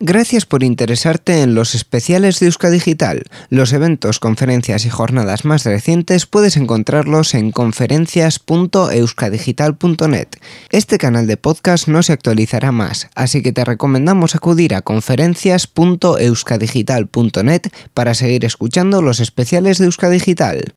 Gracias por interesarte en los especiales de Euskadigital. Los eventos, conferencias y jornadas más recientes puedes encontrarlos en conferencias.euskadigital.net. Este canal de podcast no se actualizará más, así que te recomendamos acudir a conferencias.euskadigital.net para seguir escuchando los especiales de Euskadigital.